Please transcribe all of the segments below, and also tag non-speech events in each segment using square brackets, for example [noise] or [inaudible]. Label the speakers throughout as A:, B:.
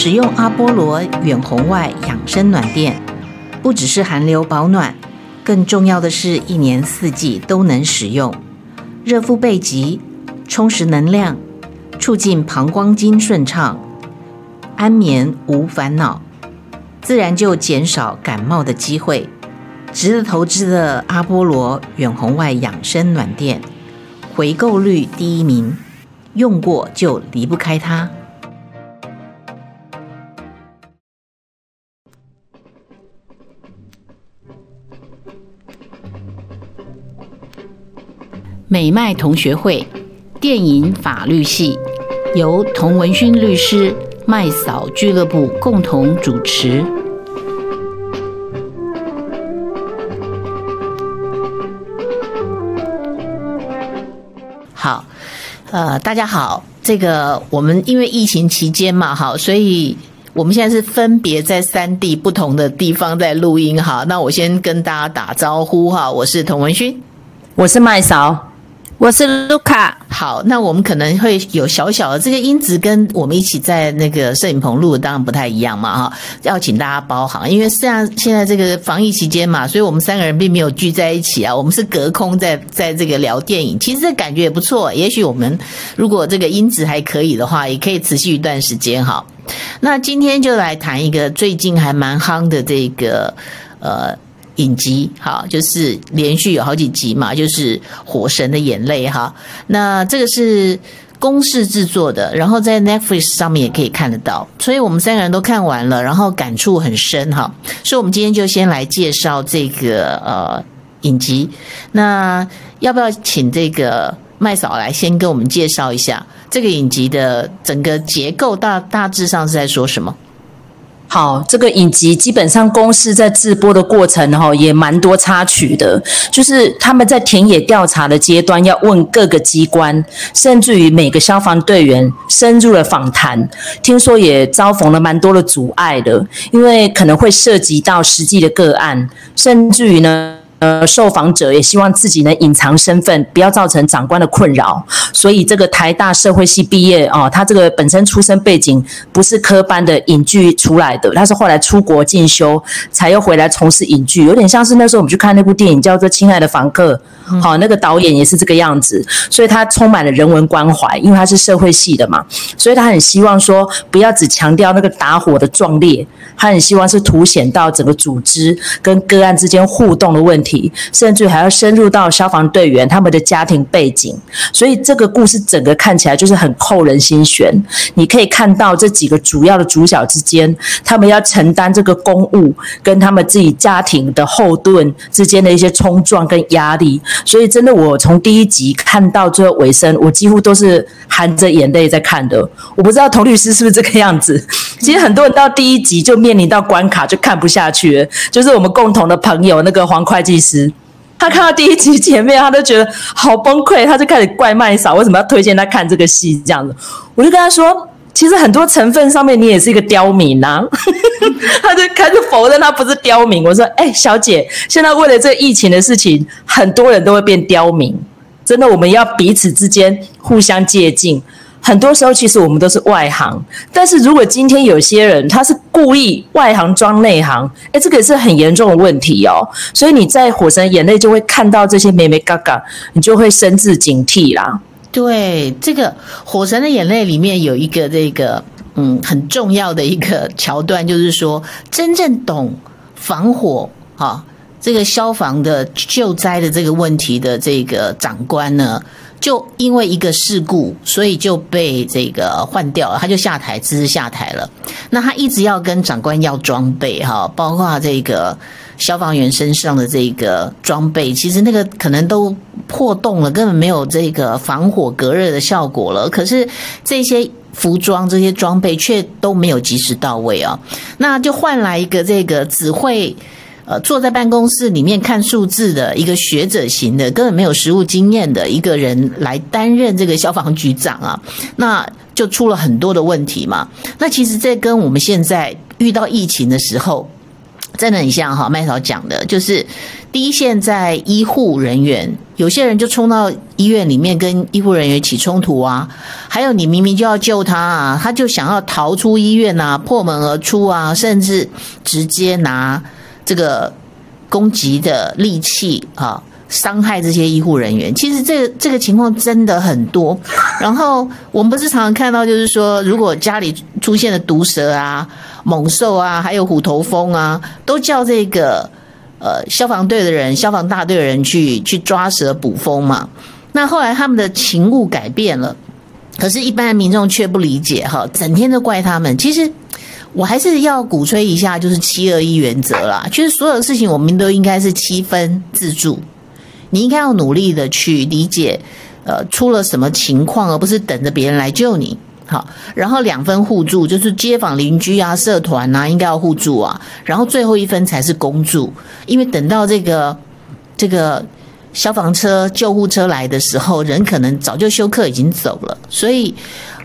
A: 使用阿波罗远红外养生暖垫，不只是寒流保暖，更重要的是一年四季都能使用，热敷背脊，充实能量，促进膀胱经顺畅，安眠无烦恼，自然就减少感冒的机会。值得投资的阿波罗远红外养生暖垫，回购率第一名，用过就离不开它。美麦同学会电影法律系由童文勋律师、麦嫂俱乐部共同主持。好，呃，大家好，这个我们因为疫情期间嘛，好，所以我们现在是分别在三地不同的地方在录音哈。那我先跟大家打招呼哈，我是童文勋，
B: 我是麦嫂。我是卢卡，
A: 好，那我们可能会有小小的这个音质跟我们一起在那个摄影棚录当然不太一样嘛，哈，要请大家包涵，因为实际上现在这个防疫期间嘛，所以我们三个人并没有聚在一起啊，我们是隔空在在这个聊电影，其实这感觉也不错，也许我们如果这个音质还可以的话，也可以持续一段时间哈。那今天就来谈一个最近还蛮夯的这个呃。影集哈，就是连续有好几集嘛，就是《火神的眼泪》哈。那这个是公式制作的，然后在 Netflix 上面也可以看得到。所以我们三个人都看完了，然后感触很深哈。所以我们今天就先来介绍这个呃影集。那要不要请这个麦嫂来先跟我们介绍一下这个影集的整个结构大大致上是在说什么？
B: 好，这个以及基本上公司在制播的过程哈，也蛮多插曲的。就是他们在田野调查的阶段，要问各个机关，甚至于每个消防队员深入了访谈。听说也遭逢了蛮多的阻碍的，因为可能会涉及到实际的个案，甚至于呢。呃，受访者也希望自己能隐藏身份，不要造成长官的困扰。所以，这个台大社会系毕业哦，他这个本身出身背景不是科班的影剧出来的，他是后来出国进修，才又回来从事影剧，有点像是那时候我们去看那部电影叫做《亲爱的房客》，好，那个导演也是这个样子，所以他充满了人文关怀，因为他是社会系的嘛，所以他很希望说不要只强调那个打火的壮烈，他很希望是凸显到整个组织跟个案之间互动的问题。甚至还要深入到消防队员他们的家庭背景，所以这个故事整个看起来就是很扣人心弦。你可以看到这几个主要的主角之间，他们要承担这个公务跟他们自己家庭的后盾之间的一些冲撞跟压力。所以真的，我从第一集看到最后尾声，我几乎都是含着眼泪在看的。我不知道童律师是不是这个样子？[laughs] 其实很多人到第一集就面临到关卡，就看不下去了。就是我们共同的朋友那个黄会计师，他看到第一集前面，他都觉得好崩溃，他就开始怪麦嫂为什么要推荐他看这个戏这样子。我就跟他说，其实很多成分上面你也是一个刁民啊。[laughs] 他就开始否认他不是刁民。我说，哎、小姐，现在为了这疫情的事情，很多人都会变刁民。真的，我们要彼此之间互相借鉴。很多时候，其实我们都是外行，但是如果今天有些人他是故意外行装内行，诶，这个是很严重的问题哦。所以你在《火神眼泪》就会看到这些眉眉嘎嘎，你就会深自警惕啦。
A: 对，这个《火神的眼泪》里面有一个这个嗯很重要的一个桥段，就是说真正懂防火啊，这个消防的救灾的这个问题的这个长官呢。就因为一个事故，所以就被这个换掉了，他就下台，只是下台了。那他一直要跟长官要装备哈，包括这个消防员身上的这个装备，其实那个可能都破洞了，根本没有这个防火隔热的效果了。可是这些服装、这些装备却都没有及时到位啊，那就换来一个这个只会。呃，坐在办公室里面看数字的一个学者型的，根本没有实务经验的一个人来担任这个消防局长啊，那就出了很多的问题嘛。那其实这跟我们现在遇到疫情的时候，真的很像哈。麦嫂讲的，就是第一线在医护人员，有些人就冲到医院里面跟医护人员起冲突啊，还有你明明就要救他啊，他就想要逃出医院啊，破门而出啊，甚至直接拿这个攻击的利器啊，伤害这些医护人员。其实这个这个情况真的很多。然后我们不是常常看到，就是说，如果家里出现了毒蛇啊、猛兽啊，还有虎头蜂啊，都叫这个呃消防队的人、消防大队的人去去抓蛇捕蜂嘛。那后来他们的勤务改变了，可是，一般的民众却不理解哈，整天都怪他们。其实，我还是要鼓吹一下，就是七二一原则啦。其实，所有的事情我们都应该是七分自助，你应该要努力的去理解，呃，出了什么情况，而不是等着别人来救你。好，然后两分互助，就是街坊邻居啊、社团啊，应该要互助啊。然后最后一分才是公助，因为等到这个这个。消防车、救护车来的时候，人可能早就休克已经走了。所以，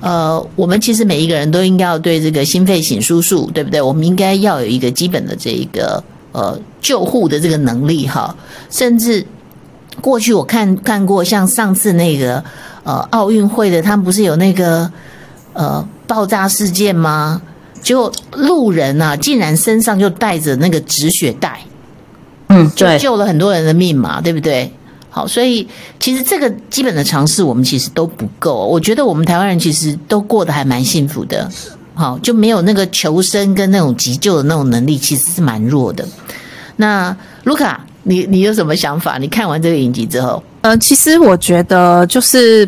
A: 呃，我们其实每一个人都应该要对这个心肺醒输术，对不对？我们应该要有一个基本的这一个呃救护的这个能力哈。甚至过去我看看过，像上次那个呃奥运会的，他们不是有那个呃爆炸事件吗？结果路人啊，竟然身上就带着那个止血带。
B: 嗯，对，
A: 就救了很多人的命嘛，对不对？好，所以其实这个基本的常识我们其实都不够。我觉得我们台湾人其实都过得还蛮幸福的，好，就没有那个求生跟那种急救的那种能力，其实是蛮弱的。那卢卡，你你有什么想法？你看完这个影集之后，
C: 呃，其实我觉得就是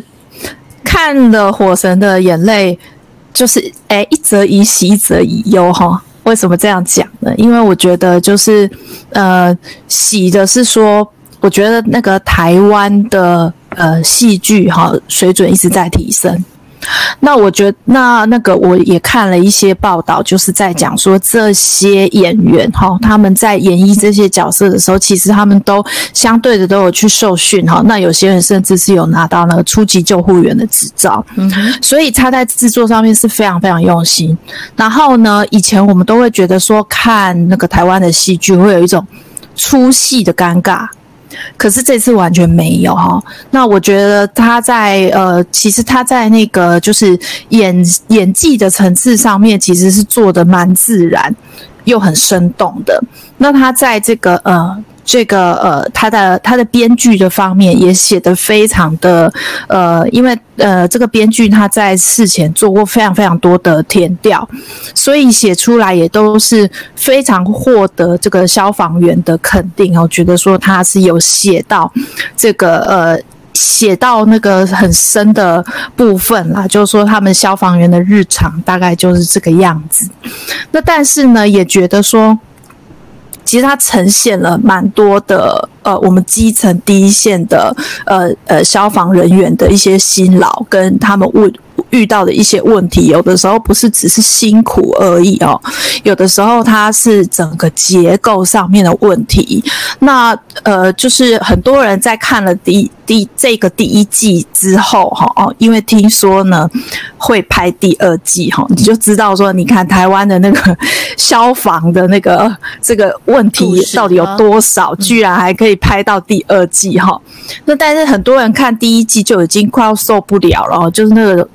C: 看了《火神的眼泪》，就是哎，一则以喜，一则以忧，哈。为什么这样讲呢？因为我觉得就是，呃，喜的是说，我觉得那个台湾的呃戏剧哈水准一直在提升。那我觉得，那那个我也看了一些报道，就是在讲说这些演员哈，他们在演绎这些角色的时候，其实他们都相对的都有去受训哈。那有些人甚至是有拿到那个初级救护员的执照，嗯，所以他在制作上面是非常非常用心。然后呢，以前我们都会觉得说看那个台湾的戏剧会有一种出戏的尴尬。可是这次完全没有哈，那我觉得他在呃，其实他在那个就是演演技的层次上面，其实是做的蛮自然又很生动的。那他在这个呃。这个呃，他的他的编剧的方面也写得非常的呃，因为呃，这个编剧他在事前做过非常非常多的填调，所以写出来也都是非常获得这个消防员的肯定。我觉得说他是有写到这个呃，写到那个很深的部分啦，就是说他们消防员的日常大概就是这个样子。那但是呢，也觉得说。其实它呈现了蛮多的，呃，我们基层第一线的，呃呃，消防人员的一些辛劳跟他们为。遇到的一些问题，有的时候不是只是辛苦而已哦，有的时候它是整个结构上面的问题。那呃，就是很多人在看了第第这个第一季之后哈哦，因为听说呢会拍第二季哈，你就知道说，你看台湾的那个消防的那个这个问题到底有多少，居然还可以拍到第二季哈。那但是很多人看第一季就已经快要受不了了，就是那个。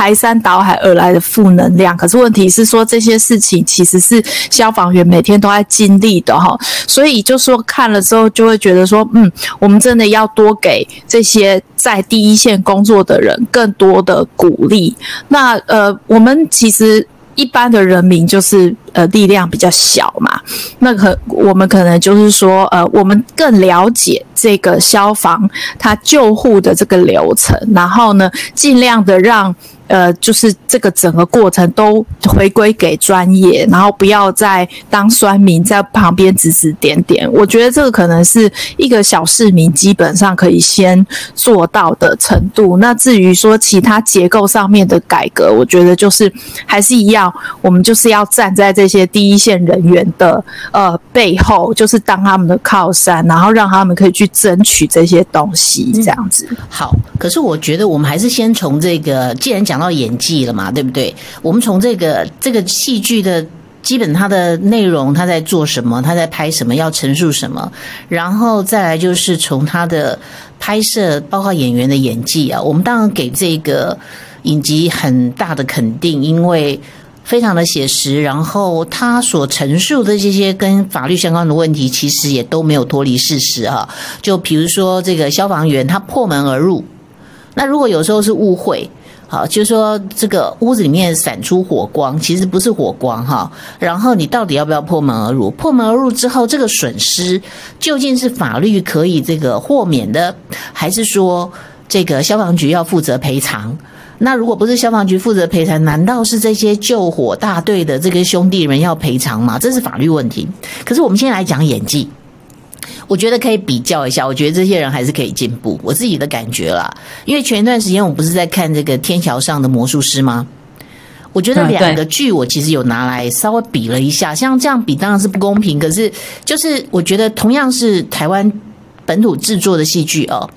C: 排山倒海而来的负能量，可是问题是说，这些事情其实是消防员每天都在经历的哈，所以就说看了之后就会觉得说，嗯，我们真的要多给这些在第一线工作的人更多的鼓励。那呃，我们其实一般的人民就是呃力量比较小嘛，那可我们可能就是说呃，我们更了解这个消防它救护的这个流程，然后呢，尽量的让。呃，就是这个整个过程都回归给专业，然后不要再当酸民在旁边指指点点。我觉得这个可能是一个小市民基本上可以先做到的程度。那至于说其他结构上面的改革，我觉得就是还是一样，我们就是要站在这些第一线人员的呃背后，就是当他们的靠山，然后让他们可以去争取这些东西，这样子。
A: 嗯，好，可是我觉得我们还是先从这个，既然讲。到演技了嘛，对不对？我们从这个这个戏剧的基本它的内容，他在做什么，他在拍什么，要陈述什么，然后再来就是从他的拍摄，包括演员的演技啊，我们当然给这个影集很大的肯定，因为非常的写实，然后他所陈述的这些跟法律相关的问题，其实也都没有脱离事实啊。就比如说这个消防员他破门而入，那如果有时候是误会。好，就是说这个屋子里面闪出火光，其实不是火光哈。然后你到底要不要破门而入？破门而入之后，这个损失究竟是法律可以这个豁免的，还是说这个消防局要负责赔偿？那如果不是消防局负责赔偿，难道是这些救火大队的这个兄弟们要赔偿吗？这是法律问题。可是我们先来讲演技。我觉得可以比较一下，我觉得这些人还是可以进步，我自己的感觉啦。因为前一段时间我不是在看这个《天桥上的魔术师》吗？我觉得两个剧我其实有拿来稍微比了一下，像这样比当然是不公平，可是就是我觉得同样是台湾本土制作的戏剧哦，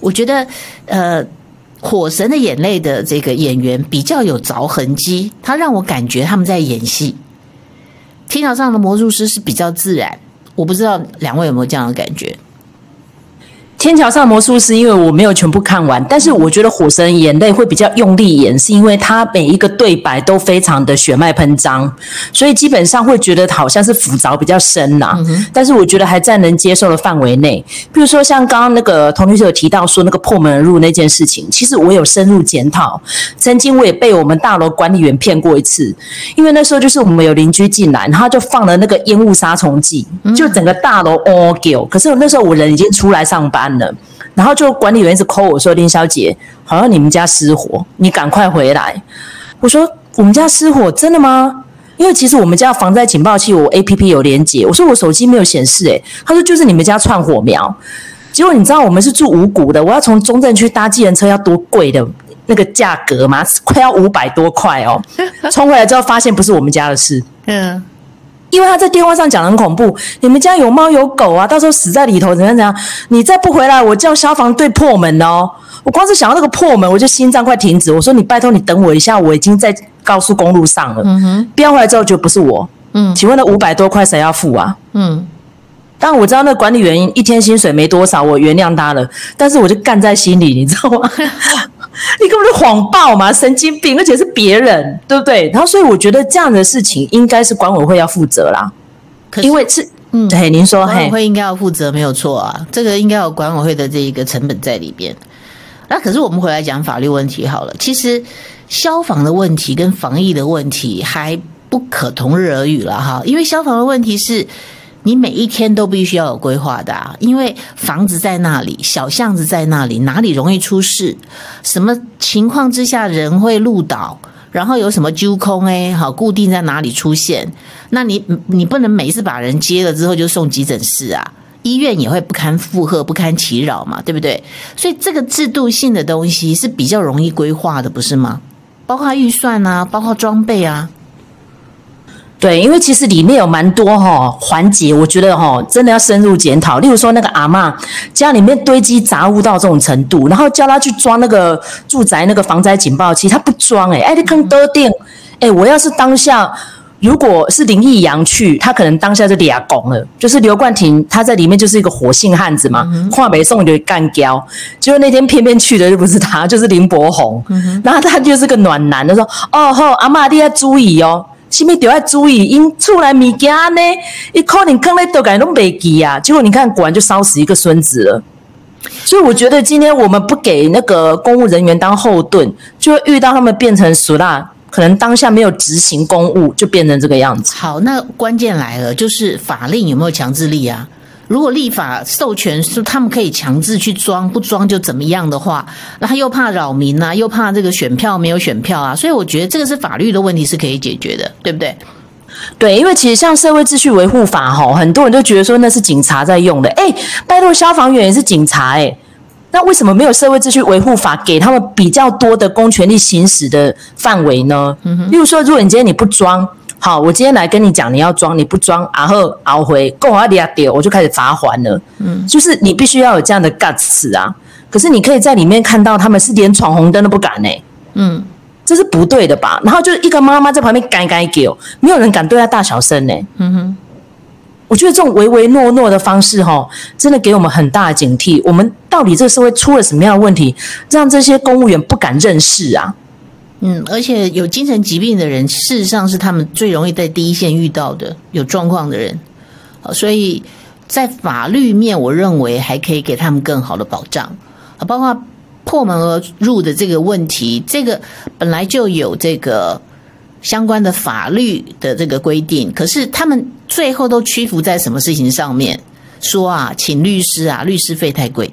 A: 我觉得呃，《火神的眼泪》的这个演员比较有着痕迹，他让我感觉他们在演戏，《天桥上的魔术师》是比较自然。我不知道两位有没有这样的感觉？
B: 天桥上的魔术师，因为我没有全部看完，但是我觉得《火神眼泪》会比较用力演，是因为他每一个对白都非常的血脉喷张，所以基本上会觉得好像是复杂比较深呐、但是我觉得还在能接受的范围内。比如说像刚刚那个童律师有提到说那个破门而入那件事情，其实我有深入检讨。曾经我也被我们大楼管理员骗过一次，因为那时候就是我们有邻居进来，然后就放了那个烟雾杀虫剂，就整个大楼哦叫。可是那时候我人已经出来上班。然后就管理员一直 call 我说：“林小姐，好像你们家失火，你赶快回来。”我说：“我们家失火，真的吗？”因为其实我们家防灾警报器我 APP 有连接，我说我手机没有显示。诶，他说就是你们家串火苗。结果你知道我们是住五股的，我要从中正区搭计程车要多贵的那个价格吗？快要五百多块哦。[laughs] 冲回来之后发现不是我们家的事。嗯。因为他在电话上讲的很恐怖，你们家有猫有狗啊，到时候死在里头怎样怎样？你再不回来，我叫消防队破门哦！我光是想到那个破门，我就心脏快停止。我说你拜托你等我一下，我已经在高速公路上了。嗯哼，飙回来之后就不是我。嗯，请问那五百多块谁要付啊？嗯，但我知道那管理员一天薪水没多少，我原谅他了，但是我就干在心里，你知道吗？[laughs] [laughs] 你根本就谎报嘛，神经病，而且是别人，对不对？然后，所以我觉得这样的事情应该是管委会要负责啦。可因为是，嗯，对，您说，
A: 管委会应该要负责，没有错啊，这个应该有管委会的这一个成本在里边。那可是我们回来讲法律问题好了，其实消防的问题跟防疫的问题还不可同日而语了哈，因为消防的问题是。你每一天都必须要有规划的啊，因为房子在那里，小巷子在那里，哪里容易出事？什么情况之下人会路倒？然后有什么揪空哎，好，固定在哪里出现？那你你不能每次把人接了之后就送急诊室啊，医院也会不堪负荷、不堪其扰嘛，对不对？所以这个制度性的东西是比较容易规划的，不是吗？包括预算啊，包括装备啊。
B: 对，因为其实里面有蛮多哈环节，我觉得哈真的要深入检讨。例如说那个阿嬷家里面堆积杂物到这种程度，然后叫他去装那个住宅那个防灾警报器，他不装哎，哎你看多定哎，我要是当下如果是林义阳去，他可能当下就俩拱了。就是刘冠廷他在里面就是一个火性汉子嘛，话没送就干掉。结果那天偏偏去的就不是他，就是林柏宏，然后他就是个暖男，他说哦吼阿嬷你要注意哦。前面都要注意，因出来物件呢，一可能坑在都感觉都没记啊。结果你看，果然就烧死一个孙子了。所以我觉得今天我们不给那个公务人员当后盾，就会遇到他们变成俗啦，可能当下没有执行公务，就变成这个样子。
A: 好，那关键来了，就是法令有没有强制力啊？如果立法授权是他们可以强制去装，不装就怎么样的话，那他又怕扰民啊，又怕这个选票没有选票啊，所以我觉得这个是法律的问题是可以解决的，对不对？
B: 对，因为其实像社会秩序维护法哈，很多人都觉得说那是警察在用的，诶，拜托消防员也是警察诶，那为什么没有社会秩序维护法给他们比较多的公权力行使的范围呢？嗯哼，例如说，如果你今天你不装。好，我今天来跟你讲，你要装，你不装，然后熬回够阿迪亚丢，我就开始罚还了。嗯，就是你必须要有这样的 guts 啊。可是你可以在里面看到，他们是连闯红灯都不敢呢、欸。嗯，这是不对的吧？然后就一个妈妈在旁边该该叫，没有人敢对他大小声呢。嗯哼，我觉得这种唯唯诺诺的方式，哈，真的给我们很大的警惕。我们到底这个社会出了什么样的问题，让这些公务员不敢认识啊？
A: 嗯，而且有精神疾病的人，事实上是他们最容易在第一线遇到的有状况的人。所以在法律面，我认为还可以给他们更好的保障啊，包括。破门而入的这个问题，这个本来就有这个相关的法律的这个规定，可是他们最后都屈服在什么事情上面？说啊，请律师啊，律师费太贵。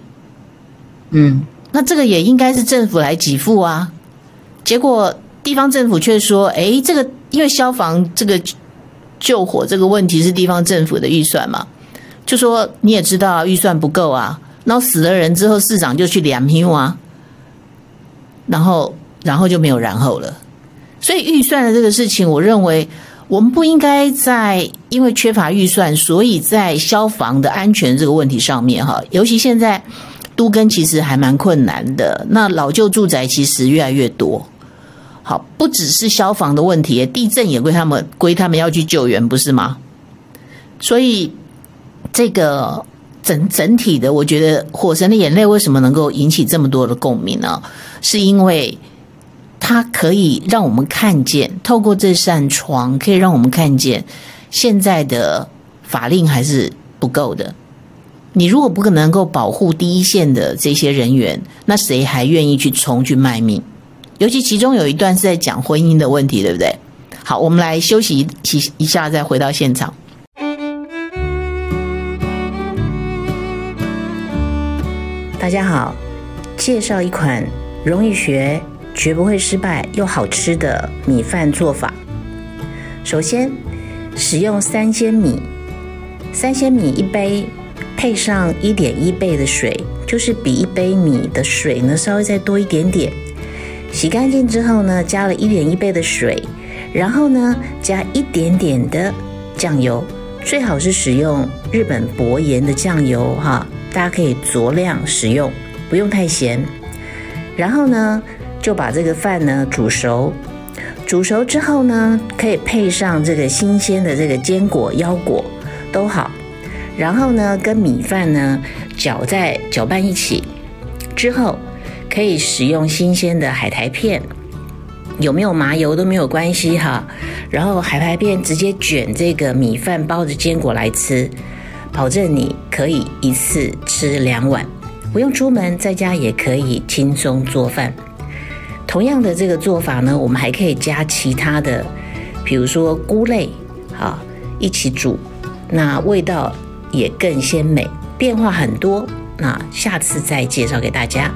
A: 嗯，那这个也应该是政府来给付啊。结果地方政府却说，诶，这个因为消防这个救火这个问题是地方政府的预算嘛，就说你也知道啊，预算不够啊，然后死了人之后，市长就去两批啊。然后，然后就没有然后了。所以预算的这个事情，我认为我们不应该在因为缺乏预算，所以在消防的安全这个问题上面，哈，尤其现在都更其实还蛮困难的。那老旧住宅其实越来越多，好，不只是消防的问题，地震也归他们归他们要去救援，不是吗？所以这个。整整体的，我觉得《火神的眼泪》为什么能够引起这么多的共鸣呢？是因为它可以让我们看见，透过这扇窗，可以让我们看见现在的法令还是不够的。你如果不可能够保护第一线的这些人员，那谁还愿意去冲去卖命？尤其其中有一段是在讲婚姻的问题，对不对？好，我们来休息一一下，再回到现场。大家好，介绍一款容易学、绝不会失败又好吃的米饭做法。首先，使用三鲜米，三鲜米一杯，配上一点一倍的水，就是比一杯米的水呢稍微再多一点点。洗干净之后呢，加了一点一倍的水，然后呢，加一点点的酱油，最好是使用日本薄盐的酱油哈。大家可以酌量使用，不用太咸。然后呢，就把这个饭呢煮熟。煮熟之后呢，可以配上这个新鲜的这个坚果、腰果都好。然后呢，跟米饭呢搅在搅拌一起。之后可以使用新鲜的海苔片，有没有麻油都没有关系哈。然后海苔片直接卷这个米饭，包着坚果来吃。保证你可以一次吃两碗，不用出门，在家也可以轻松做饭。同样的这个做法呢，我们还可以加其他的，比如说菇类，啊，一起煮，那味道也更鲜美，变化很多。那下次再介绍给大家。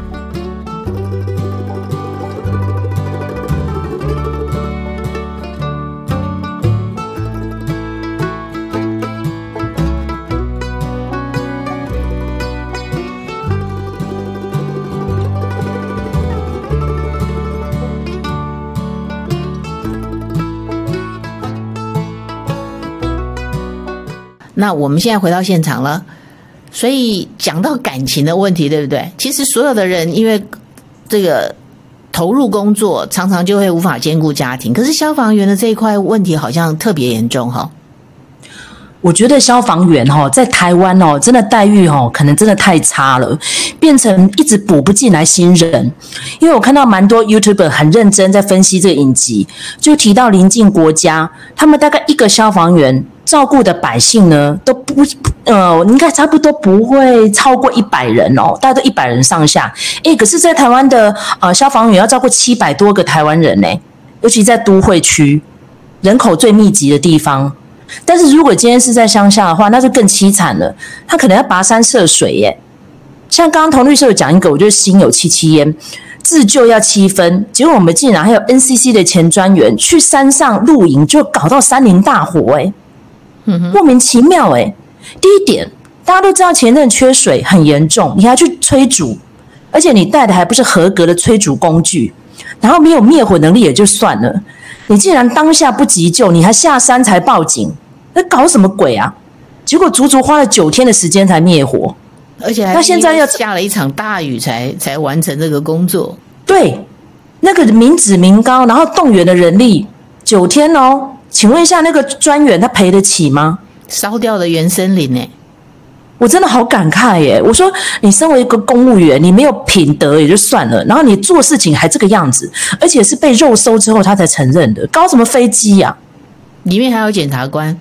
A: 那我们现在回到现场了，所以讲到感情的问题，对不对？其实所有的人因为这个投入工作，常常就会无法兼顾家庭。可是消防员的这一块问题好像特别严重，哈。
B: 我觉得消防员哈在台湾哦，真的待遇哦，可能真的太差了，变成一直补不进来新人。因为我看到蛮多 YouTube 很认真在分析这个影集，就提到邻近国家，他们大概一个消防员。照顾的百姓呢，都不呃，应该差不多不会超过一百人哦，大概都一百人上下。诶，可是，在台湾的呃消防员要照顾七百多个台湾人呢，尤其在都会区，人口最密集的地方。但是如果今天是在乡下的话，那就更凄惨了，他可能要跋山涉水耶。像刚刚童律师有讲一个，我觉得心有戚戚焉，自救要七分，结果我们竟然还有 NCC 的前专员去山上露营，就搞到山林大火哎诶。莫名其妙哎！第一点，大家都知道前阵缺水很严重，你还去催煮，而且你带的还不是合格的催煮工具，然后没有灭火能力也就算了，你竟然当下不急救，你还下山才报警，那搞什么鬼啊？结果足足花了九天的时间才灭火，
A: 而且还那现在要下了一场大雨才才完成这个工作。
B: 对，那个民脂民膏，然后动员的人力九天哦，请问一下，那个专员他赔得起吗？
A: 烧掉的原森林呢？
B: 我真的好感慨耶！我说，你身为一个公务员，你没有品德也就算了，然后你做事情还这个样子，而且是被肉搜之后他才承认的，搞什么飞机呀？
A: 里面还有检察官。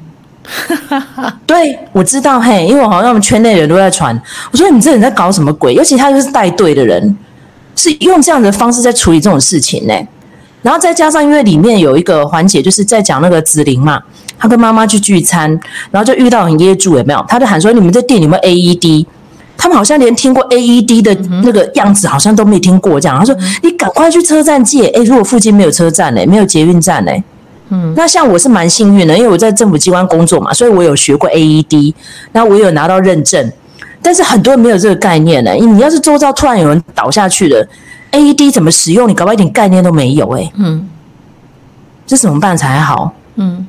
A: [laughs] [laughs]
B: 对，我知道嘿，因为我好像我们圈内人都在传。我说你这人在搞什么鬼？尤其他就是带队的人，是用这样的方式在处理这种事情呢。然后再加上，因为里面有一个环节，就是在讲那个子玲嘛，她跟妈妈去聚餐，然后就遇到很噎住，有没有？她就喊说：“你们这店有没有 AED？” 他们好像连听过 AED 的那个样子，好像都没听过。这样，他说：“你赶快去车站借。”诶，如果附近没有车站呢？没有捷运站呢？嗯，那像我是蛮幸运的，因为我在政府机关工作嘛，所以我有学过 AED，然后我有拿到认证。但是很多人没有这个概念呢。你要是周遭突然有人倒下去了，AED 怎么使用？你搞不好一点概念都没有哎。嗯，这怎么办才好？嗯。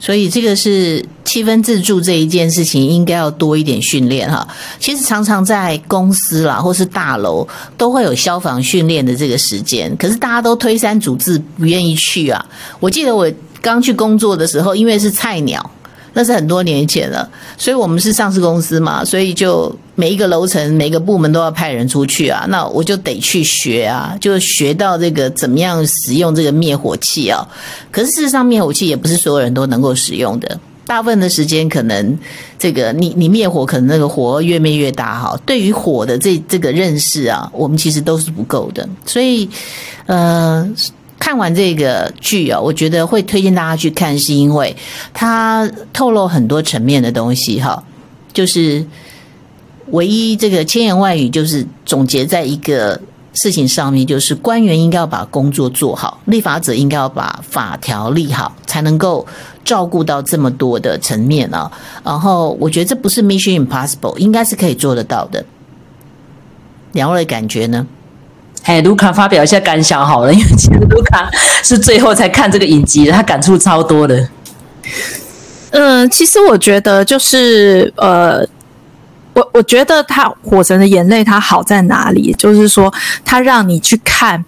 A: 所以这个是七分自助这一件事情，应该要多一点训练哈。其实常常在公司啦，或是大楼都会有消防训练的这个时间，可是大家都推三阻四，不愿意去啊。我记得我刚去工作的时候，因为是菜鸟。那是很多年前了，所以我们是上市公司嘛，所以就每一个楼层、每个部门都要派人出去啊。那我就得去学啊，就学到这个怎么样使用这个灭火器啊。可是事实上，灭火器也不是所有人都能够使用的。大部分的时间，可能这个你你灭火，可能那个火越灭越大哈。对于火的这这个认识啊，我们其实都是不够的。所以，呃。看完这个剧啊，我觉得会推荐大家去看，是因为它透露很多层面的东西哈。就是唯一这个千言万语，就是总结在一个事情上面，就是官员应该要把工作做好，立法者应该要把法条立好，才能够照顾到这么多的层面啊。然后我觉得这不是 Mission Impossible，应该是可以做得到的。两位感觉呢？
B: 哎，卢卡发表一下感想好了，[laughs] 因为其实卢卡是最后才看这个影集的，他感触超多的。
C: 嗯、其实我觉得就是呃，我我觉得他《火神的眼泪》它好在哪里？就是说，他让你去看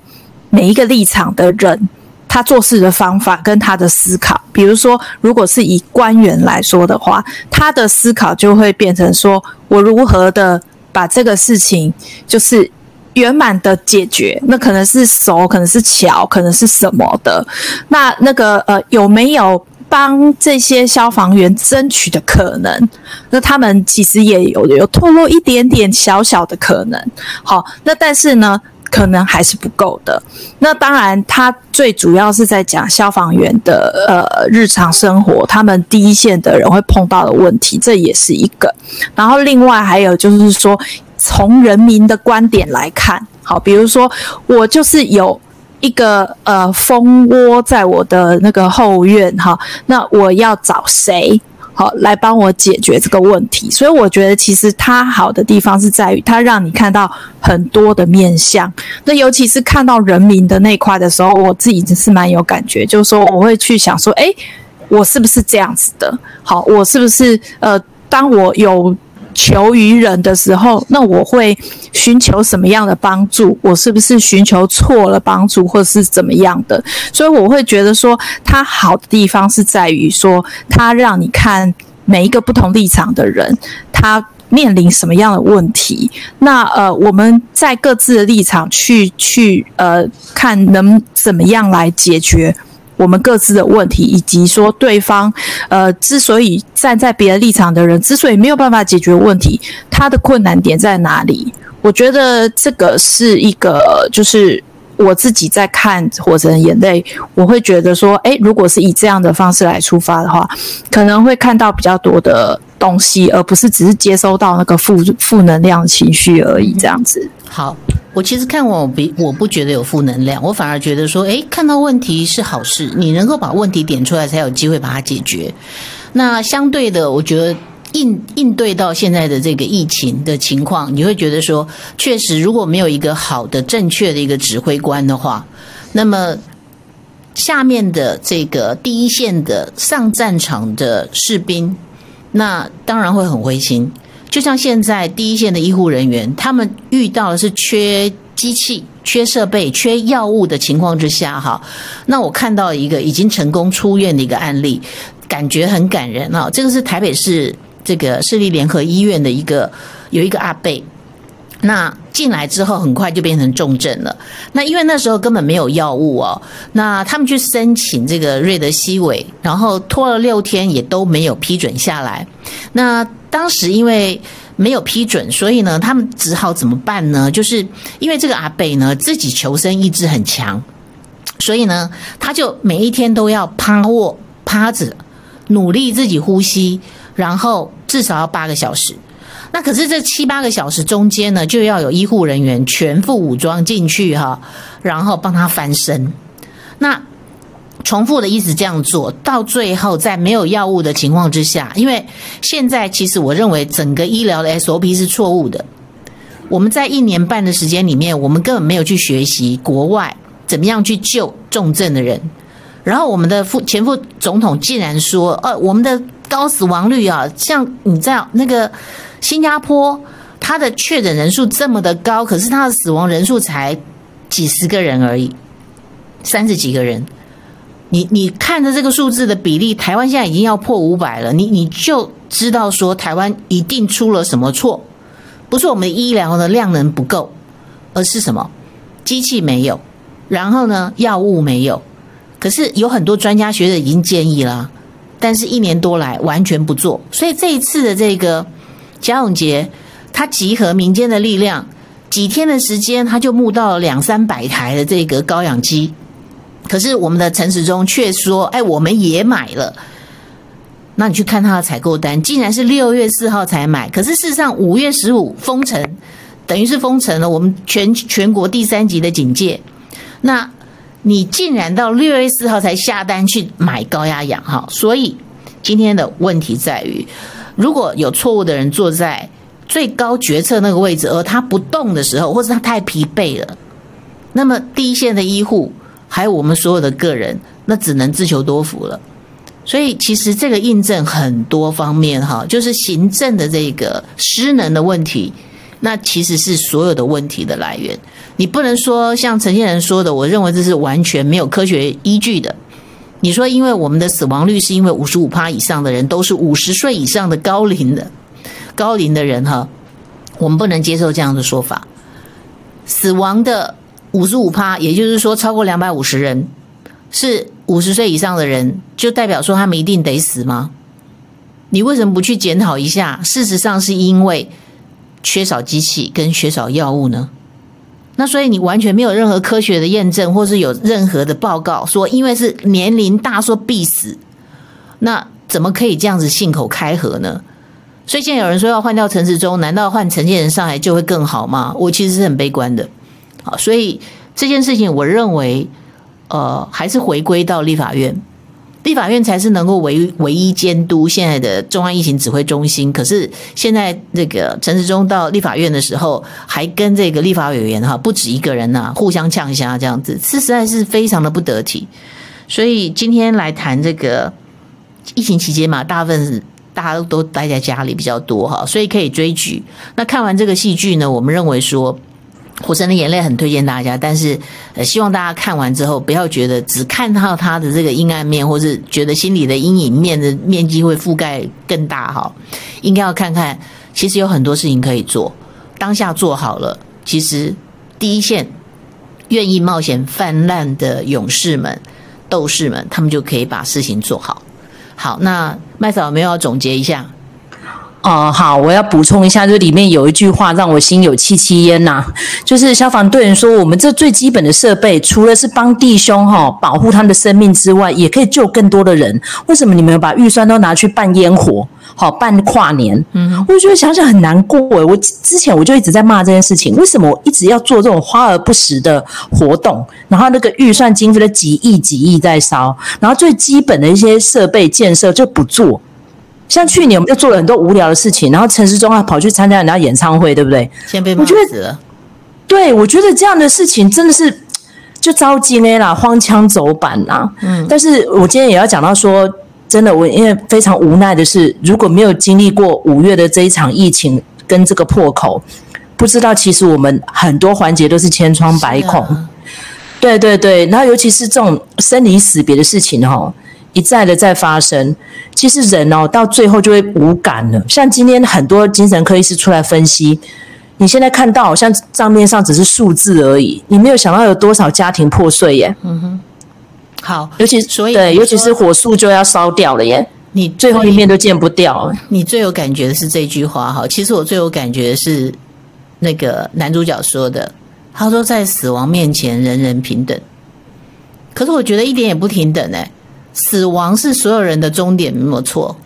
C: 每一个立场的人，他做事的方法跟他的思考。比如说，如果是以官员来说的话，他的思考就会变成说我如何的把这个事情就是。圆满的解决，那可能是手，可能是桥，可能是什么的。那那个呃，有没有帮这些消防员争取的可能？那他们其实也有有透露一点点小小的可能。好，那但是呢，可能还是不够的。那当然，他最主要是在讲消防员的呃日常生活，他们第一线的人会碰到的问题，这也是一个。然后另外还有就是说。从人民的观点来看，好，比如说我就是有一个呃蜂窝在我的那个后院哈，那我要找谁好来帮我解决这个问题？所以我觉得其实它好的地方是在于它让你看到很多的面相。那尤其是看到人民的那块的时候，我自己是蛮有感觉，就是说我会去想说，诶，我是不是这样子的？好，我是不是呃，当我有。求于人的时候，那我会寻求什么样的帮助？我是不是寻求错了帮助，或是怎么样的？所以我会觉得说，它好的地方是在于说，它让你看每一个不同立场的人，他面临什么样的问题。那呃，我们在各自的立场去去呃，看能怎么样来解决。我们各自的问题，以及说对方，呃，之所以站在别人立场的人，之所以没有办法解决问题，他的困难点在哪里？我觉得这个是一个，就是我自己在看《火神的眼泪》，我会觉得说，诶，如果是以这样的方式来出发的话，可能会看到比较多的东西，而不是只是接收到那个负负能量情绪而已，这样子。
A: 好。我其实看完我比我不觉得有负能量，我反而觉得说，诶，看到问题是好事，你能够把问题点出来，才有机会把它解决。那相对的，我觉得应应对到现在的这个疫情的情况，你会觉得说，确实如果没有一个好的、正确的一个指挥官的话，那么下面的这个第一线的上战场的士兵，那当然会很灰心。就像现在第一线的医护人员，他们遇到的是缺机器、缺设备、缺药物的情况之下，哈，那我看到一个已经成功出院的一个案例，感觉很感人啊。这个是台北市这个市立联合医院的一个有一个阿贝，那进来之后很快就变成重症了。那因为那时候根本没有药物哦，那他们去申请这个瑞德西韦，然后拖了六天也都没有批准下来。那当时因为没有批准，所以呢，他们只好怎么办呢？就是因为这个阿伯呢，自己求生意志很强，所以呢，他就每一天都要趴卧、趴着，努力自己呼吸，然后至少要八个小时。那可是这七八个小时中间呢，就要有医护人员全副武装进去哈，然后帮他翻身。那重复的一直这样做到最后，在没有药物的情况之下，因为现在其实我认为整个医疗的 SOP 是错误的。我们在一年半的时间里面，我们根本没有去学习国外怎么样去救重症的人。然后我们的副前副总统竟然说：“呃，我们的高死亡率啊，像你知道那个新加坡，它的确诊人数这么的高，可是它的死亡人数才几十个人而已，三十几个人。”你你看着这个数字的比例，台湾现在已经要破五百了，你你就知道说台湾一定出了什么错，不是我们医疗的量能不够，而是什么？机器没有，然后呢，药物没有，可是有很多专家学者已经建议了，但是一年多来完全不做，所以这一次的这个贾永杰，他集合民间的力量，几天的时间他就募到了两三百台的这个高氧机。可是我们的陈时中却说：“哎，我们也买了。”那你去看他的采购单，竟然是六月四号才买。可是事实上，五月十五封城，等于是封城了。我们全全国第三级的警戒，那你竟然到六月四号才下单去买高压氧哈？所以今天的问题在于，如果有错误的人坐在最高决策那个位置，而他不动的时候，或者他太疲惫了，那么第一线的医护。还有我们所有的个人，那只能自求多福了。所以其实这个印证很多方面哈，就是行政的这个失能的问题，那其实是所有的问题的来源。你不能说像陈先生说的，我认为这是完全没有科学依据的。你说因为我们的死亡率是因为五十五趴以上的人都是五十岁以上的高龄的高龄的人哈，我们不能接受这样的说法。死亡的。五十五趴，也就是说，超过两百五十人是五十岁以上的人，就代表说他们一定得死吗？你为什么不去检讨一下？事实上，是因为缺少机器跟缺少药物呢？那所以你完全没有任何科学的验证，或是有任何的报告说，因为是年龄大说必死，那怎么可以这样子信口开河呢？所以现在有人说要换掉陈时中，难道换陈建仁上来就会更好吗？我其实是很悲观的。好，所以这件事情，我认为，呃，还是回归到立法院，立法院才是能够唯唯一监督现在的中央疫情指挥中心。可是现在这个陈时中到立法院的时候，还跟这个立法委员哈不止一个人呐、啊，互相呛一下这样子，是实在是非常的不得体。所以今天来谈这个疫情期间嘛，大部分大家都待在家里比较多哈，所以可以追剧。那看完这个戏剧呢，我们认为说。《火神的眼泪》很推荐大家，但是呃，希望大家看完之后不要觉得只看到他的这个阴暗面，或是觉得心里的阴影面的面积会覆盖更大哈。应该要看看，其实有很多事情可以做，当下做好了，其实第一线愿意冒险泛滥的勇士们、斗士们，他们就可以把事情做好。好，那麦嫂有没有要总结一下？
B: 哦、好，我要补充一下，就里面有一句话让我心有戚戚焉呐，就是消防队员说，我们这最基本的设备，除了是帮弟兄哈、保护他们的生命之外，也可以救更多的人。为什么你们把预算都拿去办烟火，好、办跨年？嗯，我觉得想想很难过诶。我之前我就一直在骂这件事情，为什么我一直要做这种花而不实的活动？然后那个预算经费的几亿几亿在烧，然后最基本的一些设备建设就不做。像去年我们就做了很多无聊的事情，然后陈时中还跑去参加人家演唱会，对不对？
A: 先被骂死了。
B: 对，我觉得这样的事情真的是就着急呢啦，荒腔走板啦。嗯，但是我今天也要讲到说，真的，我因为非常无奈的是，如果没有经历过五月的这一场疫情跟这个破口，不知道其实我们很多环节都是千疮百孔。对对对，然后尤其是这种生离死别的事情哦，一再的在发生，其实人哦到最后就会无感了。像今天很多精神科医师出来分析，你现在看到好像账面上只是数字而已，你没有想到有多少家庭破碎耶。
A: 嗯哼，好，
B: 尤其所以对，尤其是火速就要烧掉了耶，你最后一面都见不掉。
A: 你最有感觉的是这句话哈，其实我最有感觉的是那个男主角说的。他说：“在死亡面前，人人平等。可是我觉得一点也不平等哎！死亡是所有人的终点，没有错。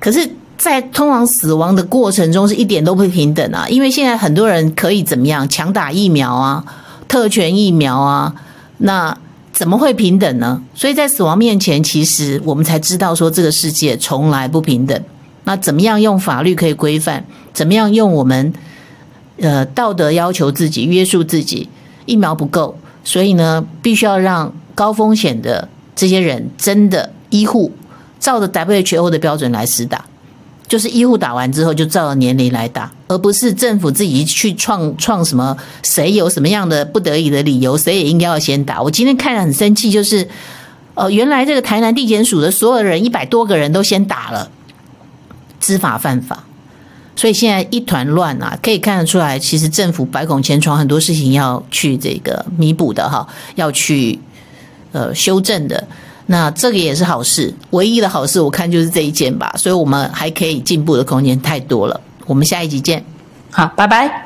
A: 可是，在通往死亡的过程中，是一点都不平等啊！因为现在很多人可以怎么样强打疫苗啊，特权疫苗啊，那怎么会平等呢？所以在死亡面前，其实我们才知道说这个世界从来不平等。那怎么样用法律可以规范？怎么样用我们？”呃，道德要求自己约束自己，疫苗不够，所以呢，必须要让高风险的这些人真的医护照着 WHO 的标准来施打，就是医护打完之后就照着年龄来打，而不是政府自己去创创什么，谁有什么样的不得已的理由，谁也应该要先打。我今天看了很生气，就是呃，原来这个台南地检署的所有人一百多个人都先打了，知法犯法。所以现在一团乱啊，可以看得出来，其实政府百孔千疮，很多事情要去这个弥补的哈，要去呃修正的。那这个也是好事，唯一的好事我看就是这一件吧。所以我们还可以进步的空间太多了。我们下一集见，
B: 好，拜拜。